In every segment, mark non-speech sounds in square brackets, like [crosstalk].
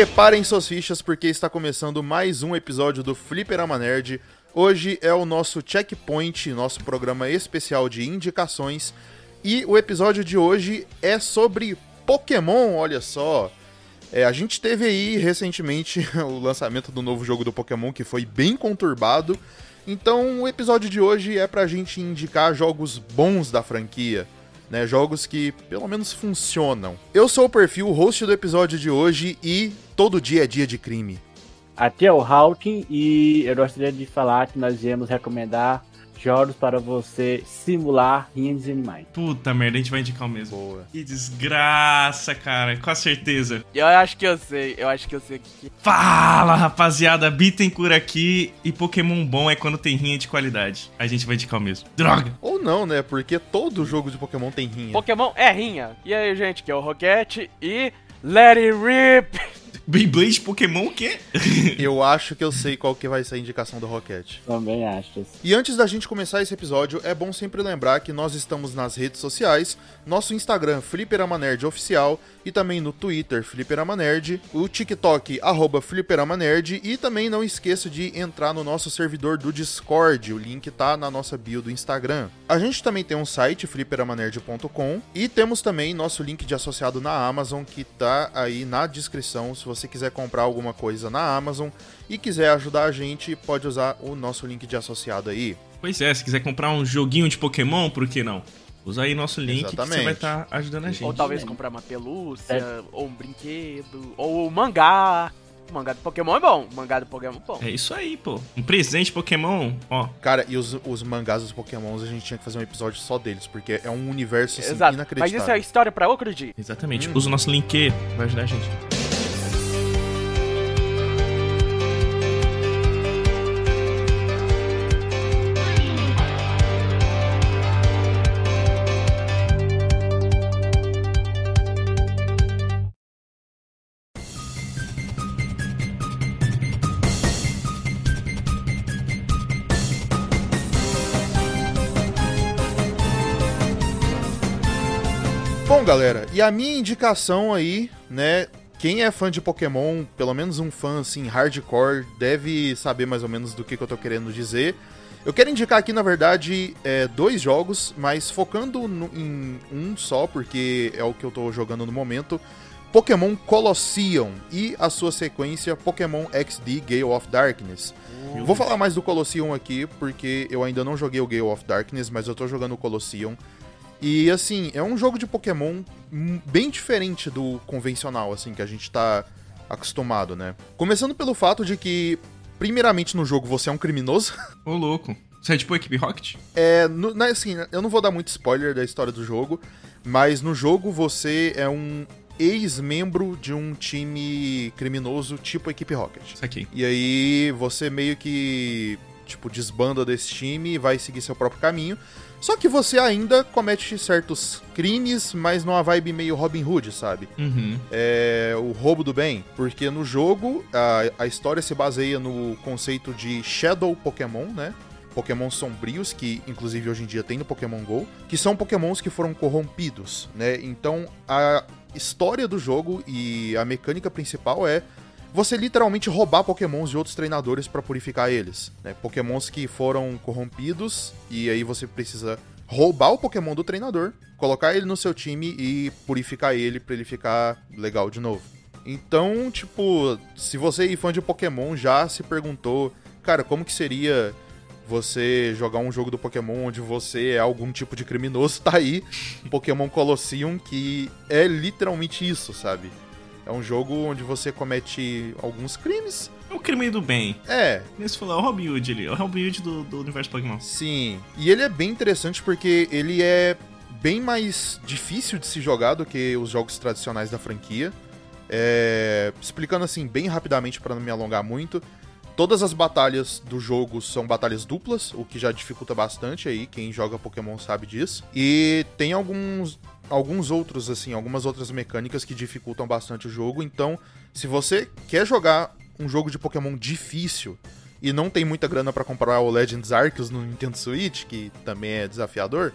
Preparem suas fichas porque está começando mais um episódio do Fliperama Nerd. Hoje é o nosso checkpoint, nosso programa especial de indicações. E o episódio de hoje é sobre Pokémon, olha só. É, a gente teve aí recentemente [laughs] o lançamento do novo jogo do Pokémon que foi bem conturbado. Então o episódio de hoje é pra gente indicar jogos bons da franquia né? Jogos que pelo menos funcionam. Eu sou o perfil o host do episódio de hoje e todo dia é dia de crime. Aqui é o Hawking e eu gostaria de falar que nós viemos recomendar jogos para você simular rinhas de animais. Puta merda, a gente vai indicar o mesmo. Boa. Que desgraça, cara, com certeza. Eu acho que eu sei, eu acho que eu sei o que. Fala, rapaziada, Bittencourt aqui e Pokémon bom é quando tem rinha de qualidade. A gente vai indicar o mesmo. Droga! Ou não, né? Porque todo jogo de Pokémon tem rinha. Pokémon é rinha. E aí, gente, que é o Rocket e Let It Rip! Beyblade Pokémon o quê? [laughs] Eu acho que eu sei qual que vai ser a indicação do Rocket. Também acho. E antes da gente começar esse episódio, é bom sempre lembrar que nós estamos nas redes sociais, nosso Instagram Fliperama Nerd Oficial e também no Twitter Fliperama Nerd, o TikTok arroba Fliperama Nerd e também não esqueça de entrar no nosso servidor do Discord, o link tá na nossa bio do Instagram. A gente também tem um site fliperamanerd.com e temos também nosso link de associado na Amazon que tá aí na descrição se você quiser comprar alguma coisa na Amazon e quiser ajudar a gente, pode usar o nosso link de associado aí. Pois é, se quiser comprar um joguinho de Pokémon, por que não? Usa aí nosso link que você Exatamente. vai estar ajudando a gente. Ou talvez comprar uma pelúcia, ou um brinquedo, ou um mangá. O mangá do Pokémon é bom. O mangá do Pokémon é bom. É isso aí, pô. Um presente Pokémon, ó. Cara, e os, os mangás dos Pokémons a gente tinha que fazer um episódio só deles, porque é um universo assim, Exato. Mas inacreditável. isso é história pra outro dia. Exatamente. Usa o nosso link, vai ajudar a gente. E a minha indicação aí, né? Quem é fã de Pokémon, pelo menos um fã assim hardcore, deve saber mais ou menos do que, que eu tô querendo dizer. Eu quero indicar aqui, na verdade, é, dois jogos, mas focando no- em um só, porque é o que eu tô jogando no momento. Pokémon Colosseum e a sua sequência Pokémon XD Gale of Darkness. Vou falar mais do Colosseum aqui, porque eu ainda não joguei o Gale of Darkness, mas eu tô jogando o Colosseum. E assim, é um jogo de Pokémon bem diferente do convencional, assim, que a gente tá acostumado, né? Começando pelo fato de que, primeiramente no jogo, você é um criminoso. [laughs] Ô, louco. Você é tipo a equipe Rocket? É, no- assim, eu não vou dar muito spoiler da história do jogo, mas no jogo você é um ex-membro de um time criminoso tipo a equipe Rocket. Isso aqui. E aí você meio que, tipo, desbanda desse time e vai seguir seu próprio caminho. Só que você ainda comete certos crimes, mas numa vibe meio Robin Hood, sabe? Uhum. É o roubo do bem. Porque no jogo, a, a história se baseia no conceito de Shadow Pokémon, né? Pokémon sombrios, que inclusive hoje em dia tem no Pokémon GO, que são Pokémons que foram corrompidos, né? Então a história do jogo e a mecânica principal é você literalmente roubar Pokémons de outros treinadores pra purificar eles, né? Pokémons que foram corrompidos e aí você precisa roubar o Pokémon do treinador, colocar ele no seu time e purificar ele pra ele ficar legal de novo. Então, tipo, se você é fã de Pokémon já se perguntou, cara, como que seria você jogar um jogo do Pokémon onde você é algum tipo de criminoso, [laughs] tá aí Pokémon Colosseum, que é literalmente isso, sabe? É um jogo onde você comete alguns crimes. É o crime do bem. É, Nem se falou, é o Robin Hood ali. É o Robin Hood do, do universo Pokémon. sim. E ele é bem interessante porque ele é bem mais difícil de se jogar do que os jogos tradicionais da franquia. É, explicando assim bem rapidamente para não me alongar muito, todas as batalhas do jogo são batalhas duplas, o que já dificulta bastante aí, quem joga Pokémon sabe disso. E tem alguns alguns outros assim, algumas outras mecânicas que dificultam bastante o jogo, então se você quer jogar um jogo de Pokémon difícil e não tem muita grana para comprar o Legends Arceus no Nintendo Switch, que também é desafiador,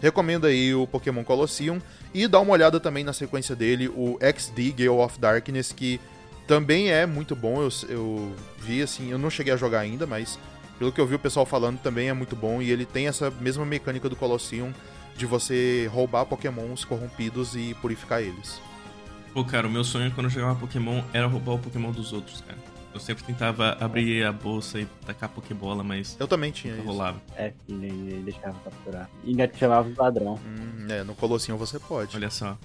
recomendo aí o Pokémon Colosseum e dá uma olhada também na sequência dele, o XD Gale of Darkness, que também é muito bom. Eu, eu vi assim, eu não cheguei a jogar ainda, mas pelo que eu vi o pessoal falando também é muito bom e ele tem essa mesma mecânica do Colosseum de você roubar pokémons corrompidos e purificar eles. Pô, cara, o meu sonho quando eu jogava Pokémon era roubar o Pokémon dos outros, cara. Eu sempre tentava abrir a bolsa e tacar Pokébola, mas Eu também tinha isso. rolava. É, ele, ele deixava capturar. E ainda te chamava de ladrão. Hum, é, no Colosseum você pode. Olha só.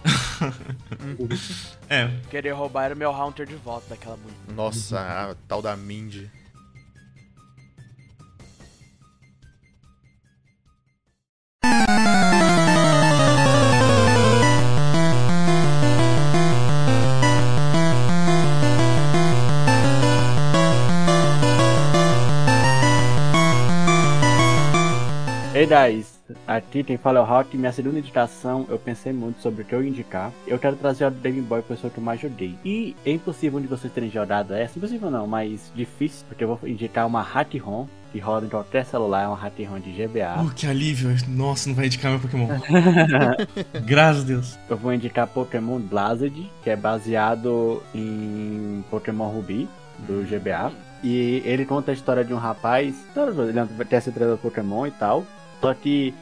[laughs] é, Querer roubar era o meu Haunter de volta daquela bonita. Nossa, a tal da Mindy. Ei, Dais, aqui quem fala é o Rock. Minha segunda indicação, eu pensei muito sobre o que eu indicar. Eu quero trazer a Game Boy pessoa que eu mais joguei. E é impossível de vocês terem jogado essa. Impossível não, mas difícil, porque eu vou indicar uma Hack-ROM que roda em qualquer celular. É uma Hack-ROM de GBA. oh, que alívio. Nossa, não vai indicar meu Pokémon. [laughs] [laughs] Graças a Deus. Eu vou indicar Pokémon Blazed, que é baseado em Pokémon Ruby, do GBA. E ele conta a história de um rapaz, ele tem essa treinador Pokémon e tal. Só que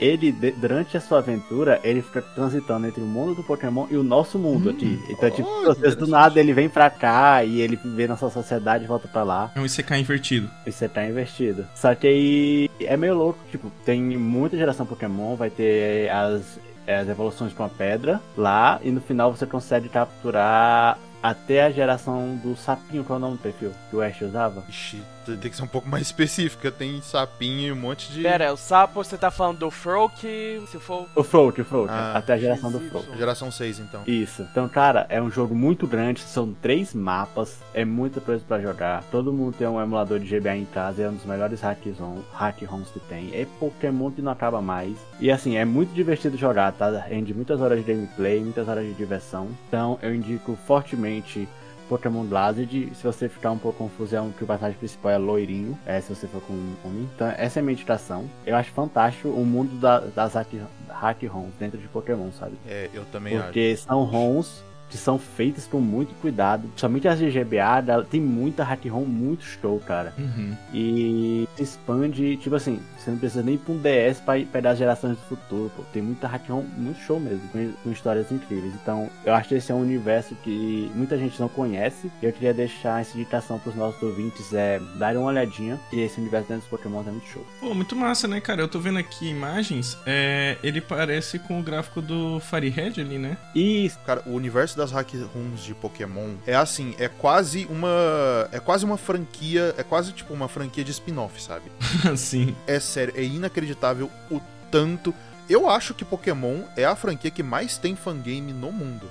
ele, durante a sua aventura, ele fica transitando entre o mundo do Pokémon e o nosso mundo Hum. aqui. Então, tipo, às vezes do nada ele vem pra cá e ele vê nossa sociedade e volta pra lá. É um ICK invertido. E você tá investido. Só que aí é meio louco, tipo, tem muita geração Pokémon, vai ter as, as evoluções com a pedra lá, e no final você consegue capturar até a geração do sapinho, qual é o nome do perfil que o Ash usava? Ixi, tem que ser um pouco mais [laughs] específica. Tem sapinho e um monte de. Pera, o sapo, você tá falando do Froak, se for... O Float, o Float, Ah, até a geração do. Float. Geração 6, então. Isso. Então, cara, é um jogo muito grande, são três mapas, é muita coisa pra jogar. Todo mundo tem um emulador de GBA em casa, é um dos melhores hackzon- hack ROMs que tem. É Pokémon que não acaba mais. E assim, é muito divertido jogar, tá? Rende muitas horas de gameplay, muitas horas de diversão. Então, eu indico fortemente Pokémon Blazed. Se você ficar um pouco confuso, é um que o personagem principal é loirinho. É, se você for com um homem. Então, essa é a minha indicação. Eu acho fantástico o mundo da- das hack, hack ROMs dentro de Pokémon, sabe? É, eu também acho. Porque são ROMs que são feitas com muito cuidado. Somente as de GBA, ela tem muita hack ROM muito show, cara. Uhum. E se expande, tipo assim, você não precisa nem ir pra um DS pra pegar as gerações do futuro, pô. Tem muita hack ROM muito show mesmo, com, com histórias incríveis. Então, eu acho que esse é um universo que muita gente não conhece. E eu queria deixar essa indicação pros nossos ouvintes, é darem uma olhadinha. E esse universo dentro dos Pokémon é muito show. Pô, muito massa, né, cara? Eu tô vendo aqui imagens. É, ele parece com o gráfico do Firehead ali, né? E Cara, o universo das hack rooms de Pokémon é assim, é quase uma. É quase uma franquia. É quase tipo uma franquia de spin-off, sabe? [laughs] Sim. É sério, é inacreditável o tanto. Eu acho que Pokémon é a franquia que mais tem fangame no mundo.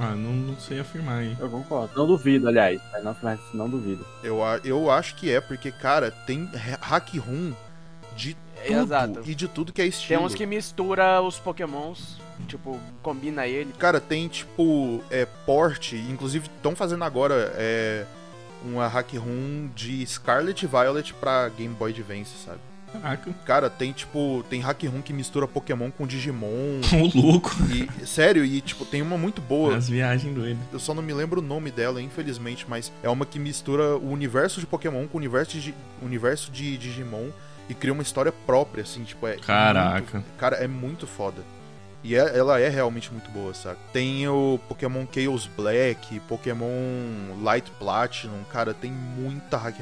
Ah, não, não sei afirmar aí. eu concordo. Não duvido, aliás. Não, não duvido. Eu, eu acho que é, porque, cara, tem ha- hack room de tudo Exato. e de tudo que é estilo. Tem uns que mistura os Pokémons, tipo, combina ele. Cara, tem tipo é, porte, inclusive estão fazendo agora é, uma hack room de Scarlet e Violet pra Game Boy Advance, sabe? Caraca. Cara, tem tipo, tem hack room que mistura Pokémon com Digimon [laughs] Ô, louco. e sério, e tipo, tem uma muito boa. As viagens doidas. Eu só não me lembro o nome dela, infelizmente, mas é uma que mistura o universo de Pokémon com o universo de, universo de Digimon e cria uma história própria, assim, tipo, é. Caraca. muito- cara, é muito foda. E é- ela é realmente muito boa, saca? Tem o Pokémon Chaos Black, Pokémon Light Platinum, cara, tem muita hack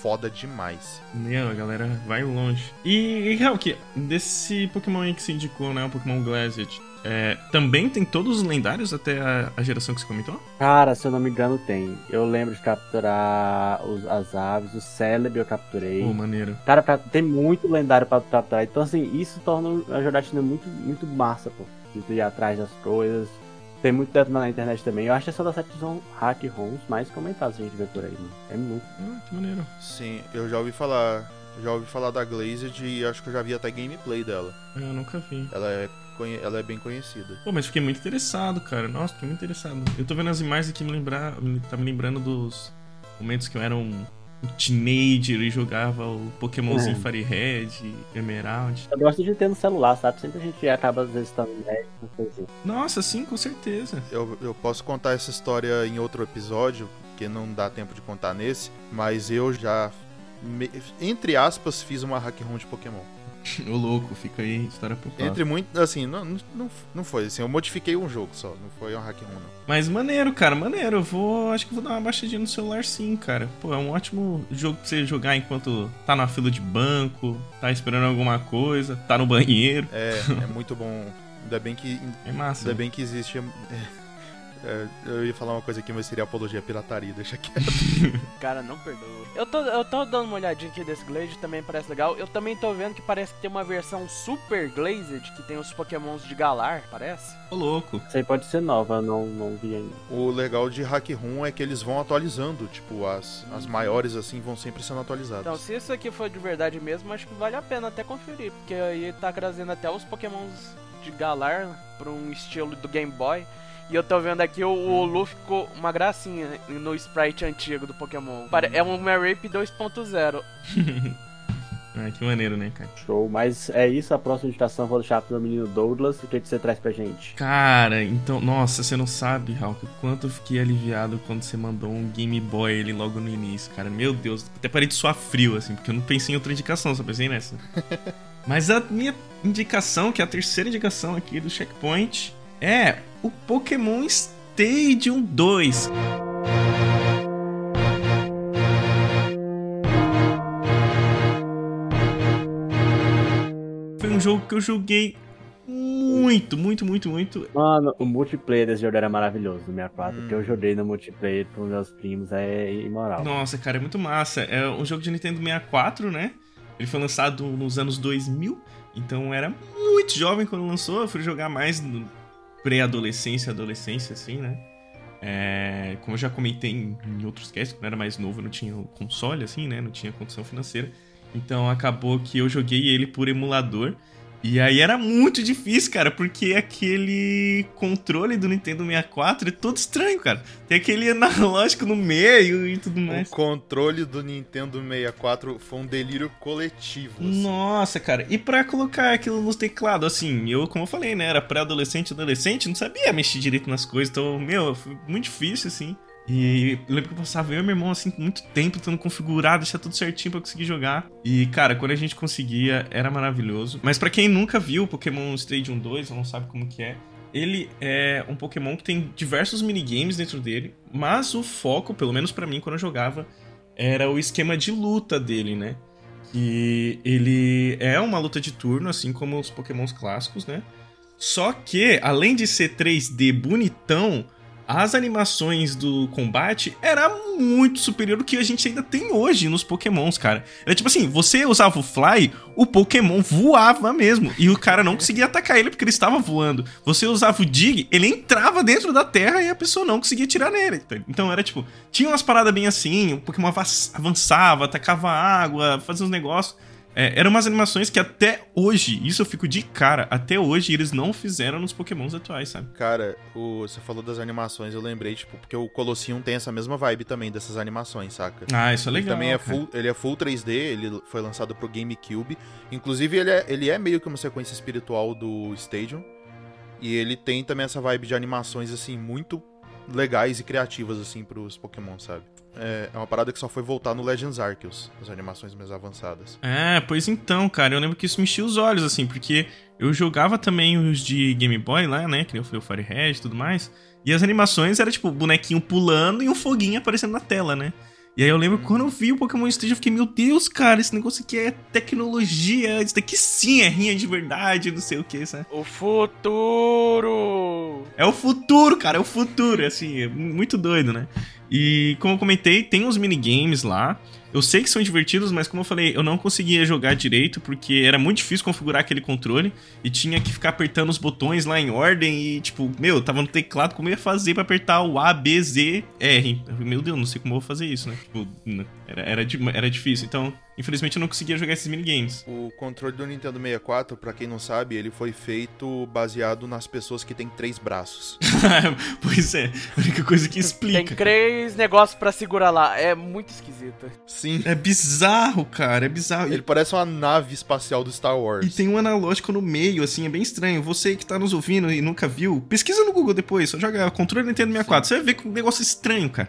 foda demais. Meu, a galera vai longe. E, e Hulk, desse Pokémon aí que se indicou, né? O Pokémon Glacier. É, também tem todos os lendários até a, a geração que você comentou? Cara, se eu não me engano, tem. Eu lembro de capturar os- as aves, o Celebi eu capturei. Pô, maneiro. Cara, pra- tem muito lendário pra capturar. Então, assim, isso torna a jogatina muito, muito massa, pô. De tu ir atrás das coisas. Tem muito dentro na internet também. Eu acho que essa da sete são hack ROMs mais comentados que a gente vê por aí, mano. É muito. Ah, que maneiro. Sim, eu já ouvi falar. Já ouvi falar da Glazed e acho que eu já vi até gameplay dela. Ah, Eu nunca vi. Ela é, ela é bem conhecida. Pô, mas fiquei muito interessado, cara. Nossa, fiquei muito interessado. Eu tô vendo as imagens aqui me lembrar. Tá me lembrando dos momentos que eu era um teenager e jogava o Pokémonzinho É. Fire Red, Emerald. Eu gosto de ter no celular, sabe? Sempre a gente acaba às vezes estando assim. Nossa, sim, com certeza. Eu, eu posso contar essa história em outro episódio, que não dá tempo de contar nesse, mas eu já, me- entre aspas, fiz uma hack ROM de Pokémon. [laughs] Ô louco, fica aí, história pro próximo. Entre muito, assim, não, não, não- foi assim, eu modifiquei um jogo só, não foi uma hack ROM não. Mas maneiro, cara, maneiro. Eu vou. Acho que vou dar uma baixadinha no celular sim, cara. Pô, é um ótimo jogo pra você jogar enquanto tá na fila de banco, tá esperando alguma coisa, tá no banheiro. É, é muito bom. Ainda bem que, É massa. ainda bem que existe. é, é, eu ia falar uma coisa aqui, mas seria apologia à pirataria, deixa quieto. [laughs] Cara, não perdoa. Eu tô, eu tô dando uma olhadinha aqui desse Glazed, também parece legal. Eu também tô vendo que parece que tem uma versão Super Glazed, que tem os pokémons de Galar, parece. Ô louco. Isso aí pode ser nova, eu não, não vi ainda. O legal de hack ROM é que eles vão atualizando, tipo, as, as maiores assim vão sempre sendo atualizadas. Então, se isso aqui for de verdade mesmo, acho que vale a pena até conferir, porque aí tá trazendo até os pokémons de Galar pra um estilo do Game Boy. E eu tô vendo aqui o, o Luffy ficou uma gracinha no sprite antigo do Pokémon. Pare- É um Marip 2.0. [laughs] Ah, que maneiro, né, cara? Show, mas é isso, a próxima indicação eu vou deixar pro meu menino Douglas. O que, que você traz pra gente? Cara, então, nossa, você não sabe, Hulk, o quanto eu fiquei aliviado quando você mandou um Game Boy ele logo no início, cara. Meu Deus, até parei de suar frio, assim, porque eu não pensei em outra indicação, só pensei nessa. [laughs] Mas a minha indicação, que é a terceira indicação aqui do Checkpoint, é o Pokémon Stadium 2. Foi um jogo que eu joguei muito, muito, muito, muito. Mano, o multiplayer desse jogo era maravilhoso no 64. Hum. Que eu joguei no multiplayer com meus primos é imoral. Nossa, cara, é muito massa. É um jogo de Nintendo 64, né? Ele foi lançado nos anos 2000, então era muito jovem quando lançou. Eu fui jogar mais no pré-adolescência, adolescência, assim, né? É, como eu já comentei em, em outros casts, quando eu era mais novo, não tinha console, assim, né? Não tinha condição financeira. Então acabou que eu joguei ele por emulador. E aí era muito difícil, cara, porque aquele controle do Nintendo 64 é todo estranho, cara. Tem aquele analógico no meio e tudo O mais. controle do Nintendo 64 foi um delírio coletivo. assim. Nossa, cara. E pra colocar aquilo no teclado, assim, eu, como eu falei, né, era pré-adolescente, adolescente, não sabia mexer direito nas coisas, então, meu, foi muito difícil, assim. E eu lembro que eu passava eu e meu irmão, assim, muito tempo tentando configurar, deixar tudo certinho pra conseguir jogar. E, cara, quando a gente conseguia, era maravilhoso. Mas pra quem nunca viu Pokémon Stadium 2, ou não sabe como que é, ele é um Pokémon que tem diversos minigames dentro dele, mas o foco, pelo menos pra mim, quando eu jogava, era o esquema de luta dele, né? Que ele é uma luta de turno, assim como os Pokémons clássicos, né? Só que, além de ser 3D bonitão, as animações do combate era muito superior do que a gente ainda tem hoje nos Pokémons, cara. Era tipo assim, você usava o Fly, o Pokémon voava mesmo. E o cara não conseguia atacar ele porque ele estava voando. Você usava o Dig, ele entrava dentro da Terra e a pessoa não conseguia tirar nele. Então era tipo, tinha umas paradas bem assim, o Pokémon avançava, atacava água, fazia uns negócios. É, eram umas animações que até hoje, isso eu fico de cara, até hoje eles não fizeram nos Pokémons atuais, sabe? Cara, o, você falou das animações, eu lembrei, tipo, porque o Colosseum tem essa mesma vibe também dessas animações, saca? Ah, isso é Ele legal. também é cara. full, ele é full 3D, ele foi lançado pro GameCube. Inclusive, ele é, ele é meio que uma sequência espiritual do Stadium. E ele tem também essa vibe de animações, assim, muito legais e criativas, assim, pros Pokémon, sabe? É, é uma parada que só foi voltar no Legends Arceus, as animações mais avançadas. É, pois então, cara, eu lembro que isso mexia os olhos, assim, porque eu jogava também os de Game Boy lá, né? Que nem eu falei, o Fire Red e tudo mais. E as animações era tipo o bonequinho pulando e um foguinho aparecendo na tela, né? E aí eu lembro que quando eu vi o Pokémon Stadium, eu fiquei, meu Deus, cara, esse negócio aqui é tecnologia, isso daqui sim é rinha de verdade, não sei o que, sabe? O futuro! É o futuro, cara, é o futuro, assim, é muito doido, né? E como eu comentei, tem uns minigames lá. Eu sei que são divertidos, mas como eu falei, eu não conseguia jogar direito porque era muito difícil configurar aquele controle e tinha que ficar apertando os botões lá em ordem e, tipo, meu, tava no teclado, como eu ia fazer pra apertar o A, B, Z, R? Meu Deus, não sei como eu vou fazer isso, né? Tipo, era, era, era difícil. Então, infelizmente eu não conseguia jogar esses minigames. O controle do Nintendo 64, pra quem não sabe, ele foi feito baseado nas pessoas que têm três braços. [laughs] pois é, a única coisa que Tem explica. três negócios pra segurar lá. É muito esquisito. Sim. É bizarro, cara, é bizarro. E- Ele parece uma nave espacial do Star Wars. E tem um analógico no meio, assim, é bem estranho. Você que tá nos ouvindo e nunca viu, pesquisa no Google depois, só joga controle Nintendo 64. Você vai ver que um negócio estranho, cara.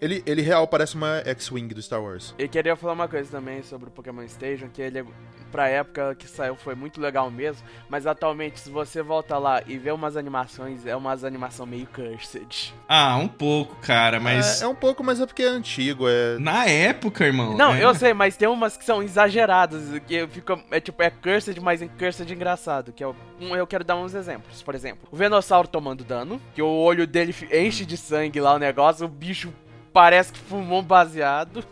Ele, ele real parece uma X-Wing do Star Wars. E queria falar uma coisa também sobre o Pokémon Station, que ele, pra época que saiu, foi muito legal mesmo, mas atualmente, se você volta lá e vê umas animações, é umas animação meio cursed. Ah, um pouco, cara, mas. É, é um pouco, mas é porque é antigo, é... Na época, irmão. Não, é- eu sei, mas tem umas que são exageradas, que fica, é tipo, é cursed, mas em cursed engraçado, que é o- um, eu quero dar uns exemplos. Por exemplo, o Venossauro tomando dano, que o olho dele enche de sangue lá o negócio, o bicho parece que fumou um baseado.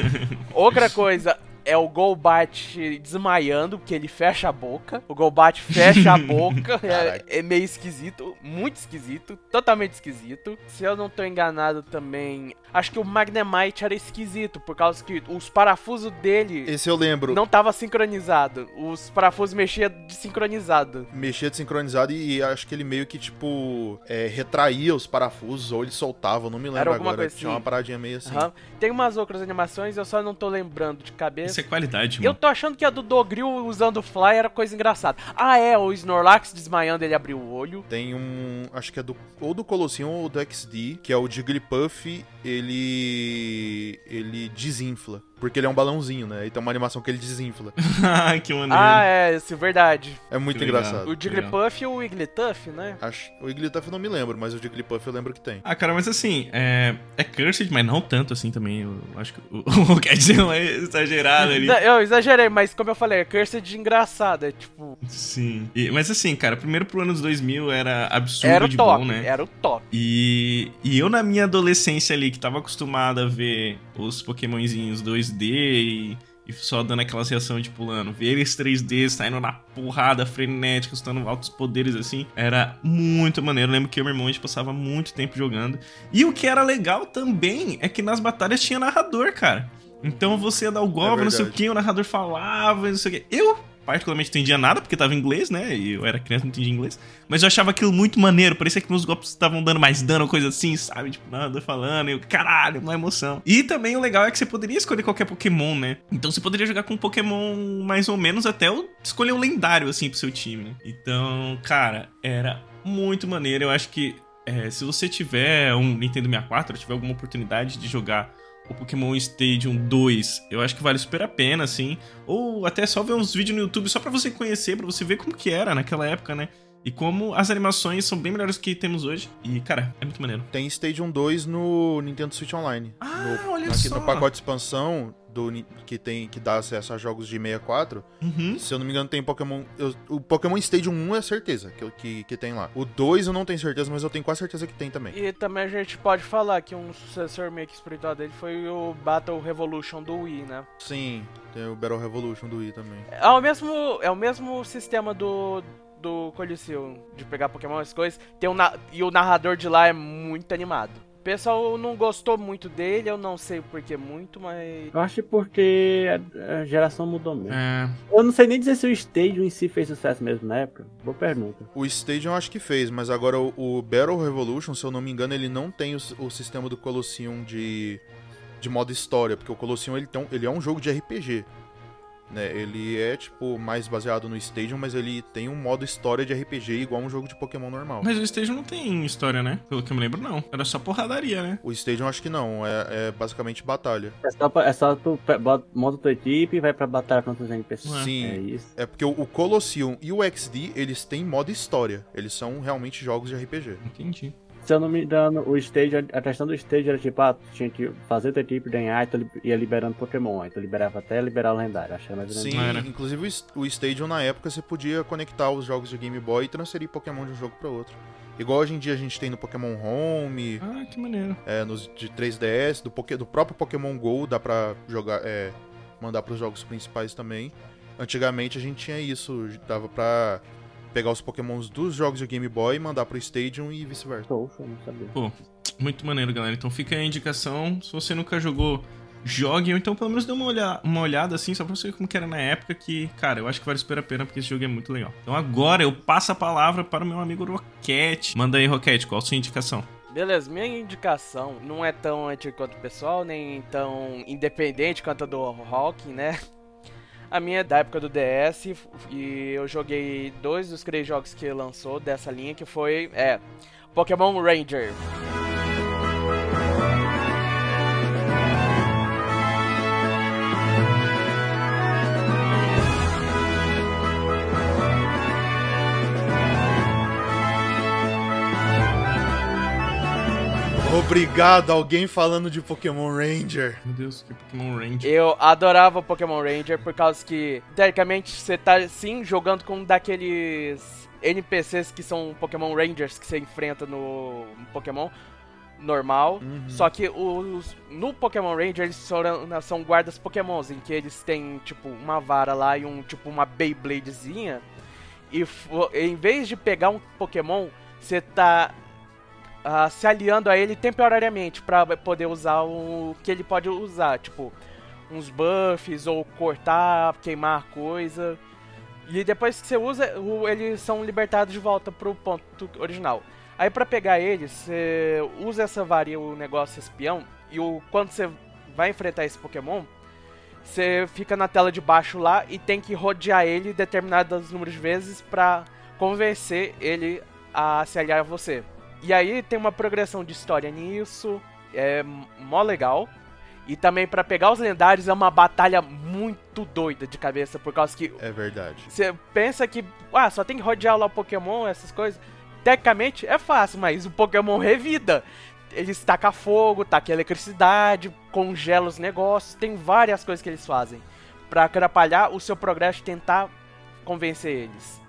[laughs] Outra coisa é o Golbat desmaiando, porque ele fecha a boca. O Golbat fecha a [laughs] boca. É, é meio esquisito, muito esquisito, totalmente esquisito. Se eu não tô enganado também, acho que o Magnemite era esquisito, por causa que os parafusos dele Esse eu lembro. não tava sincronizado. Os parafusos mexiam desincronizado. Mexia desincronizado e, e acho que ele meio que, tipo, é, retraía os parafusos ou ele soltava, não me lembro Era alguma agora. coisa Tinha assim. uma paradinha meio assim. Aham. Tem umas outras animações, eu só não tô lembrando de cabeça. Isso é qualidade, Eu mano. tô achando que a do Dogril usando o Fly era coisa engraçada. Ah, é, o Snorlax desmaiando, ele abriu o olho. Tem um. Acho que é do. Ou do Colosseum ou do XD, que é o Jigglypuff, ele. ele desinfla. Porque ele é um balãozinho, né? E tem uma animação que ele desinfla. [laughs] Ah, que maneiro. Ah, é, isso é verdade. É muito Que legal. engraçado. O Jigglypuff e o Wigglytuff, né? Acho, o Igglytuff eu não me lembro, mas o Jigglypuff eu lembro que tem. Ah, cara, mas assim, é, é cursed, mas não tanto assim também. Eu acho que o, [laughs] dizer não é exagerado ali. Não, Eu exagerei, mas como eu falei, é cursed engraçado, é tipo... Sim. E- mas assim, cara, primeiro pro ano dos 2000 era absurdo Era o de top, bom, né? era o top. E, e eu, na minha adolescência ali, que tava acostumado a ver os Pokémonzinhos 2D e, e só dando aquelas reações de pulando, ver eles 3D saindo na porrada frenética, usando altos poderes assim, era muito maneiro. Eu lembro que eu e meu irmão a gente passava muito tempo jogando. E o que era legal também é que nas batalhas tinha narrador, cara. Então você ia dar o golpe, não sei o verdade. que, o narrador falava, não sei o que. Eu, particularmente, entendia nada, porque tava em inglês, né? E eu era criança, não entendia inglês. Mas eu achava aquilo muito maneiro. Parecia que meus golpes estavam dando mais dano, coisa assim, sabe? Tipo, nada falando. E eu, caralho, uma emoção. E também o legal é que você poderia escolher qualquer Pokémon, né? Então você poderia jogar com um Pokémon mais ou menos até escolher um lendário, assim, pro seu time. né? Então, cara, era muito maneiro. Eu acho que é, se você tiver um Nintendo 64, tiver alguma oportunidade de jogar o Pokémon Stadium 2, eu acho que vale super a pena, assim. Ou até só ver uns vídeos no YouTube só pra você conhecer, pra você ver como que era naquela época, né? E como as animações são bem melhores que temos hoje. E, cara, é muito maneiro. Tem Stadium 2 no Nintendo Switch Online. Ah, no, olha aqui só. no pacote de expansão do, que, tem, que dá acesso a jogos de 64. Uhum. Se eu não me engano, tem Pokémon. eu- o Pokémon Stadium 1 é certeza que, que, que tem lá. O 2 eu não tenho certeza, mas eu tenho quase certeza que tem também. E também a gente pode falar que um sucessor meio que espiritual dele foi o Battle Revolution do Wii, né? Sim, tem o Battle Revolution do Wii também. É o mesmo, é o mesmo sistema do, do Coliseu, de pegar Pokémon as coisas. Tem um, na- e o narrador de lá é muito animado. O pessoal não gostou muito dele, eu não sei por que muito, mas. Eu acho porque a, a geração mudou mesmo. É, Eu não sei nem dizer se o Stadium em si fez sucesso mesmo na época. Boa pergunta. O Stadium eu acho que fez, mas agora o, o Battle Revolution, se eu não me engano, ele não tem o, o sistema do Colosseum de, de modo história, porque o Colosseum ele, tem ele é um jogo de RPG. Né? Ele é, tipo, mais baseado no Stadium, mas ele tem um modo história de RPG igual um jogo de Pokémon normal. mas o Stage não tem história, né? Pelo que eu me lembro, não. Era só porradaria, né? O Stadium acho que não, é, é basicamente batalha. É só, é só tu monta tua equipe e vai pra batalha contra os NPCs. Ué. Sim. É isso. É porque o, o Colosseum e o XD, eles têm modo história. Eles são realmente jogos de RPG. Entendi. Se eu não me engano, o stage, a questão do stage era tipo, ah, tu tinha que fazer tua equipe ganhar e tu ia liberando Pokémon. Aí tu liberava até liberar o lendário. Mais ou menos Sim, Era. inclusive o o Stadium na época você podia conectar os jogos de Game Boy e transferir Pokémon de um jogo para outro. Igual hoje em dia a gente tem no Pokémon Home, Ah, que maneiro. é, nos de 3DS, do, do próprio Pokémon GO dá pra jogar, é, mandar pros jogos principais também. Antigamente a gente tinha isso, dava pra pegar os Pokémons dos jogos de Game Boy, mandar pro Stadium e vice-versa. Não sabia. Pô, muito maneiro, galera. Então fica aí a indicação. Se você nunca jogou, jogue. Ou então pelo menos dê uma, olha- uma olhada assim, só pra você ver como que era na época. Que, cara, eu acho que vale super a pena porque esse jogo é muito legal. Então agora eu passo a palavra para o meu amigo Roquete. Manda aí, Roquete, qual a sua indicação? Beleza, minha indicação não é tão antiga quanto o pessoal, nem tão independente quanto a do Hawking, né? A minha é da época do DS e eu joguei dois dos três jogos que lançou dessa linha, que foi é, Pokémon Ranger. Obrigado, alguém falando de Pokémon Ranger. Meu Deus, que Pokémon Ranger. Eu adorava Pokémon Ranger por causa que, teoricamente, você tá sim jogando com um daqueles NPCs que são Pokémon Rangers que você enfrenta no Pokémon normal. Uhum. Só que os, no Pokémon Ranger eles são, são guardas Pokémons, em que eles têm tipo uma vara lá e um tipo uma Beybladezinha. E em vez de pegar um Pokémon, você tá ah, se aliando a ele temporariamente pra poder usar o que ele pode usar, tipo uns buffs ou cortar, queimar coisa. E depois que você usa, eles são libertados de volta pro ponto original. Aí pra pegar eles, você usa essa varia, o negócio espião, e o, quando você vai enfrentar esse Pokémon, você fica na tela de baixo lá e tem que rodear ele determinados números de vezes pra convencer ele a se aliar a você. E aí tem uma progressão de história nisso, é mó legal. E também pra pegar os lendários é uma batalha muito doida de cabeça, por causa que É verdade. você pensa que, ah, só tem que rodear lá o Pokémon, essas coisas. Tecnicamente é fácil, mas o Pokémon revida. Eles tacam fogo, tacam eletricidade, congela os negócios, tem várias coisas que eles fazem pra atrapalhar o seu progresso e tentar convencer eles.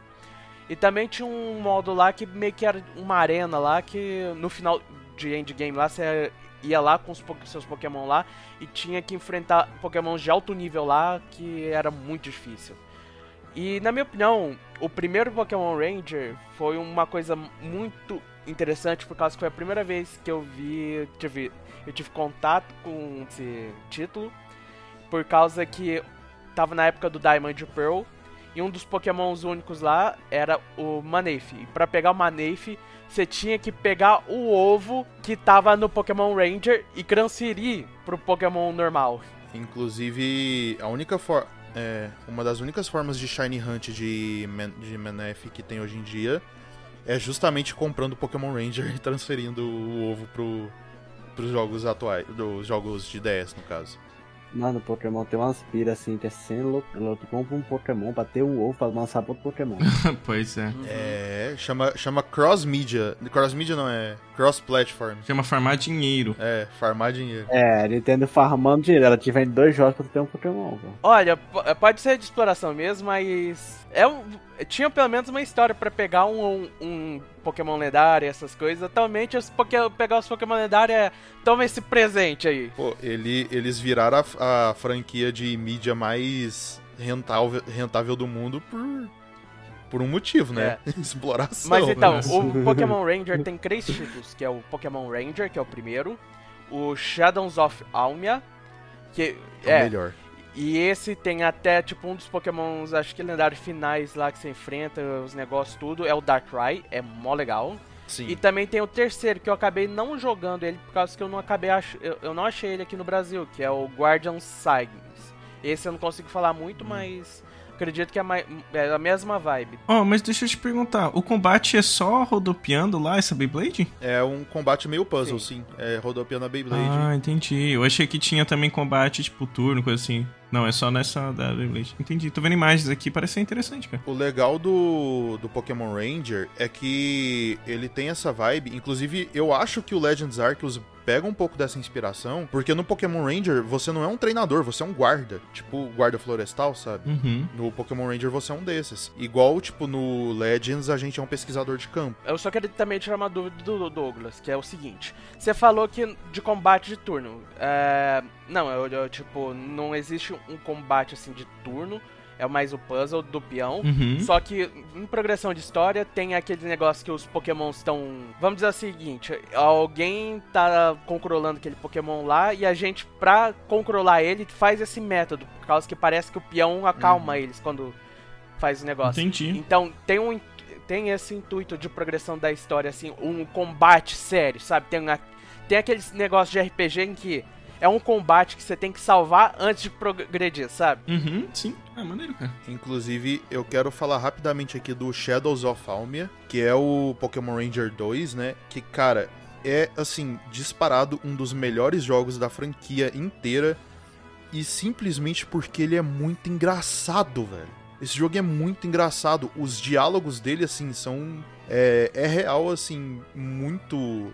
E também tinha um modo lá que meio que era uma arena lá que no final de endgame lá você ia lá com os seus Pokémon lá e tinha que enfrentar Pokémons de alto nível lá que era muito difícil. E na minha opinião, o primeiro Pokémon Ranger foi uma coisa muito interessante por causa que foi a primeira vez que eu vi, tive, eu tive contato com esse título, por causa que tava na época do Diamond Pearl e um dos Pokémons únicos lá era o Manaphy. E pra pegar o Manaphy, você tinha que pegar o ovo que tava no Pokémon Ranger e transferir pro Pokémon normal. Inclusive, a única forma. É, uma das únicas formas de Shiny Hunt de, Man de que tem hoje em dia é justamente comprando Pokémon Ranger e [laughs] transferindo o ovo pro, pros jogos atuais, dos jogos de DS, no caso. Mano, o Pokémon tem umas piras assim, que é sendo louco. Tu compra um Pokémon pra ter um ovo pra lançar pro outro Pokémon. [laughs] pois é. É, chama, chama Cross Media. Cross Media não é Cross Platform. Chama farmar dinheiro. É, farmar dinheiro. é, Nintendo farmando dinheiro. Ela te vende dois jogos pra tu ter um Pokémon, pô. Olha, po- pode ser de exploração mesmo, mas é um, tinha pelo menos uma história pra pegar um, um, um Pokémon lendário, essas coisas. Atualmente, os poké, pegar os Pokémon lendários é toma esse presente aí. Pô, ele, eles viraram a, a franquia de mídia mais rentável, rentável do mundo por, por um motivo, né? [laughs] Exploração. Mas então, né? o Pokémon Ranger tem três títulos, que é o Pokémon Ranger, que é o primeiro, o Shadows of Almia, que é o é, melhor. E esse tem até tipo um dos Pokémons, acho que lendários finais lá que você enfrenta, os negócios tudo, é o Darkrai, é mó legal. Sim. E também tem o terceiro, que eu acabei não jogando ele, por causa que eu não acabei ach... eu, não achei ele aqui no Brasil, que é o Guardian Signs. Esse eu não consigo falar muito, mas acredito que é, mai- é a mesma vibe. Ó, mas deixa eu te perguntar, o combate é só rodopiando lá essa Beyblade? É um combate meio puzzle, sim. É rodopiando a Beyblade. Ah, entendi. Eu achei que tinha também combate, tipo, turno, coisa assim. Não, é só nessa da Beyblade. Entendi. Tô vendo imagens aqui, parece ser interessante, cara. O legal do, do Pokémon Ranger é que ele tem essa vibe. Inclusive, eu acho que o Legends Arceus pega um pouco dessa inspiração, porque no Pokémon Ranger você não é um treinador, você é um guarda. Tipo, guarda florestal, sabe? Uhum. No Pokémon Ranger você é um desses. Igual, tipo, no Legends a gente é um pesquisador de campo. Eu só queria também tirar uma dúvida do Douglas, que é o seguinte: você falou que de combate de turno. É... Não, eu, eu, tipo, não existe um combate assim de turno, é mais o puzzle do peão. Uhum. Só que em progressão de história tem aquele negócio que os pokémons estão. Vamos dizer o seguinte: alguém tá controlando aquele pokémon lá e a gente, pra controlar ele, faz esse método. Por causa que parece que o peão acalma eles quando faz o negócio. Entendi. Então tem um. tem esse intuito de progressão da história, assim, um combate sério, sabe? Tem, uma, tem aquele negócio de RPG em que é um combate que você tem que salvar antes de progredir, sabe? Uhum, sim. É maneiro, cara. Inclusive, eu quero falar rapidamente aqui do Shadows of Almia, que é o Pokémon Ranger 2, né? Que, cara, é, assim, disparado um dos melhores jogos da franquia inteira. E simplesmente porque ele é muito engraçado, velho. Esse jogo é muito engraçado. Os diálogos dele, assim, são. É, é real, assim, muito.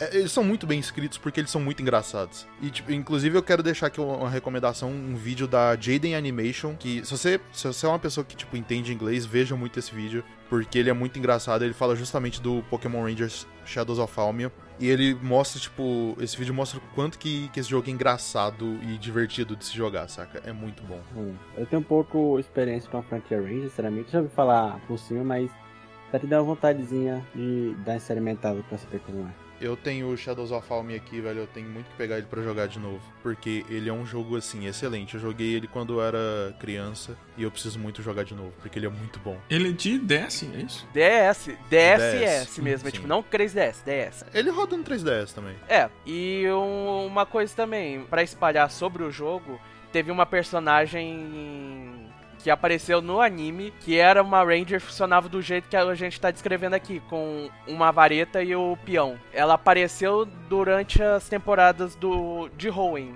É, eles são muito bem escritos porque eles são muito engraçados. E, tipo, inclusive, eu quero deixar aqui uma recomendação: um vídeo da Jaden Animation. Que, se você, se você é uma pessoa que, tipo, entende inglês, veja muito esse vídeo. Porque ele é muito engraçado. Ele fala justamente do Pokémon Rangers Shadows of Almia. E ele mostra, tipo, esse vídeo mostra o quanto que, que esse jogo é engraçado e divertido de se jogar, saca? É muito bom. Hum, Eu tenho um pouco experiência com a franquia Ranger, sinceramente. Já ouvi falar por cima, mas tá te dando uma vontadezinha de dar uma experimentada pra saber como é. Eu tenho o Shadows of Almia aqui, velho. Eu tenho muito que pegar ele pra jogar de novo. Porque ele é um jogo, assim, excelente. Eu joguei ele quando eu era criança. E eu preciso muito jogar de novo, porque ele é muito bom. Ele é de DS, é isso? DS, DSS DS, mesmo, é tipo, não 3DS, DS. Ele roda no 3DS também. É, e um- uma coisa também, pra espalhar sobre o jogo, teve uma personagem que apareceu no anime, que era uma Ranger funcionava do jeito que a gente tá descrevendo aqui, com uma vareta e o peão. Ela apareceu durante as temporadas do de Hoenn.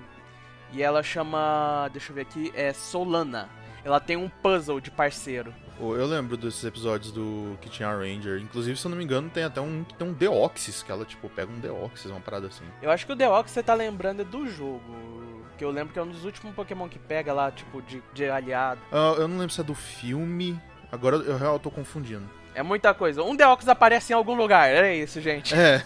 E ela chama, deixa eu ver aqui, é Solana. Ela tem um puzzle de parceiro. Eu lembro desses episódios do que tinha a Ranger. Inclusive, se eu não me engano, tem até um que tem um Deoxys, que ela, tipo, pega um Deoxys, uma parada assim. Eu acho que o Deox você tá lembrando é do jogo. Que eu lembro que é um dos últimos Pokémon que pega lá, tipo, de, de aliado. Ah, eu não lembro se é do filme. Agora eu real tô confundindo. É muita coisa. Um Deox aparece em algum lugar, é isso, gente. É.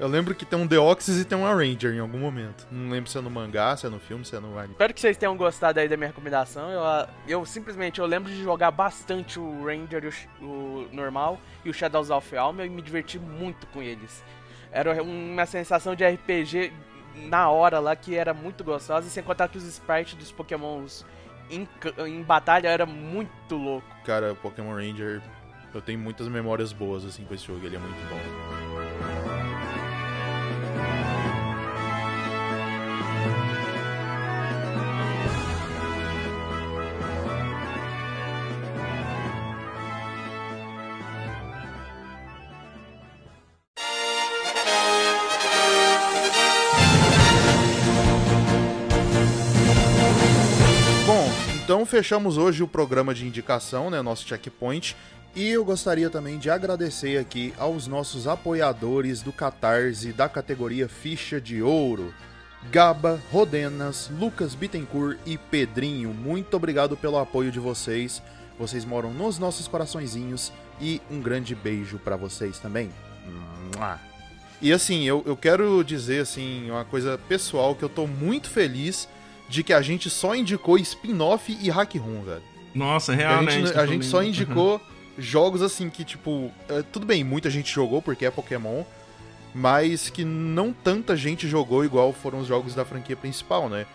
Eu lembro que tem um Deoxys e tem uma Ranger em algum momento. Não lembro se é no mangá, se é no filme, se é no anime. Espero que vocês tenham gostado aí da minha recomendação. Eu, ah, eu simplesmente eu lembro de jogar bastante o Ranger, e o o, normal e o Shadows of Almia e me diverti muito com eles. Era uma sensação de RPG na hora lá que era muito gostosa. E sem contar que os sprites dos Pokémons em, em batalha era muito louco. Cara, Pokémon Ranger, eu tenho muitas memórias boas, assim, com esse jogo. Ele é muito. Bom, fechamos hoje o programa de indicação, né, nosso checkpoint. E eu gostaria também de agradecer aqui aos nossos apoiadores do Catarse da categoria Ficha de Ouro. Gaba, Rodenas, Lucas Bittencourt e Pedrinho, muito obrigado pelo apoio de vocês. Vocês moram nos nossos coraçõezinhos e um grande beijo pra vocês também. E assim, eu, eu quero dizer assim uma coisa pessoal que eu tô muito feliz de que a gente só indicou spin-off e hack room, velho. Nossa, A real, né? gente, tá a gente só indicou jogos assim que, tipo, é, tudo bem, muita gente jogou porque é Pokémon, mas que não tanta gente jogou igual foram os jogos da franquia principal, né?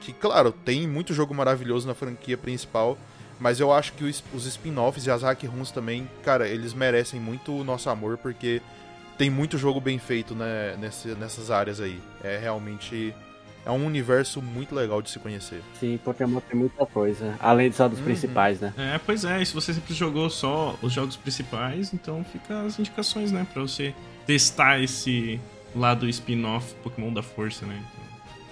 Que, claro, tem muito jogo maravilhoso na franquia principal, mas eu acho que os, os spin-offs e as hack rooms também, cara, eles merecem muito o nosso amor porque tem muito jogo bem feito né, nesse- nessas áreas aí. É realmente. É um universo muito legal de se conhecer. Sim, Pokémon tem muita coisa. Além só dos Uhum. principais, né? É, pois é, e se você sempre jogou só os jogos principais, então fica as indicações, né? Pra você testar esse lado spin-off Pokémon da Força, né?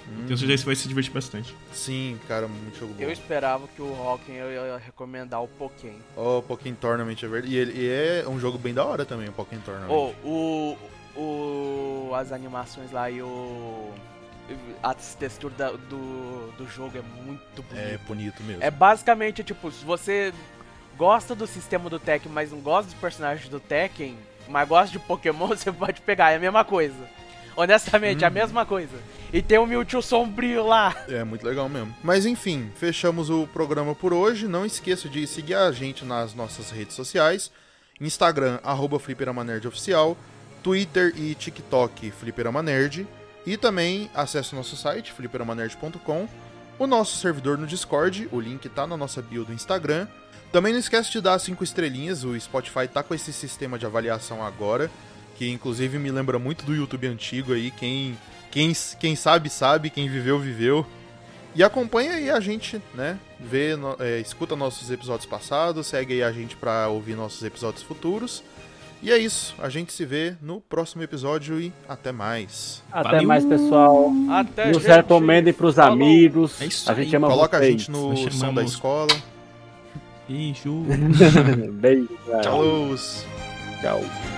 Então, tenho certeza que você vai se divertir bastante. Sim, cara, muito jogo bom. Eu esperava que o Hawking eu ia recomendar o Pokémon. O Pokémon Tournament é verdade. E ele e é um jogo bem da hora também, o Pokémon Tournament. Oh, o, o. As animações lá e o. A textura da- do, do jogo é muito bonito. é bonito mesmo. É basicamente tipo, se você gosta do sistema do Tekken, mas não gosta dos personagens do Tekken, mas gosta de Pokémon, [laughs] você pode pegar, é a mesma coisa. Honestamente, é a Uhum. mesma coisa. E tem o Mewtwo sombrio lá. É muito legal mesmo. Mas enfim, fechamos o programa por hoje. Não esqueça de seguir a gente nas nossas redes sociais: Instagram, arroba Oficial, Twitter e TikTok Fliperamanerd. E também acesse o nosso site, fliperamanerd.com. o nosso servidor no Discord, o link tá na nossa bio do Instagram. Também não esquece de dar cinco estrelinhas, o Spotify tá com esse sistema de avaliação agora, que inclusive me lembra muito do YouTube antigo aí, quem, quem, quem sabe, sabe, quem viveu, viveu. E acompanha aí a gente, né? Vê, é, escuta nossos episódios passados, segue aí a gente para ouvir nossos episódios futuros. E é isso, a gente se vê no próximo episódio e até mais. Até Valeu. mais, pessoal. Até, Nos gente. recomendem pros Falou. amigos. É isso a gente aí. ama Coloca a vocês. gente no Nós som da escola. Beijo. [laughs] [laughs] Beijo. Tchau! Tchau.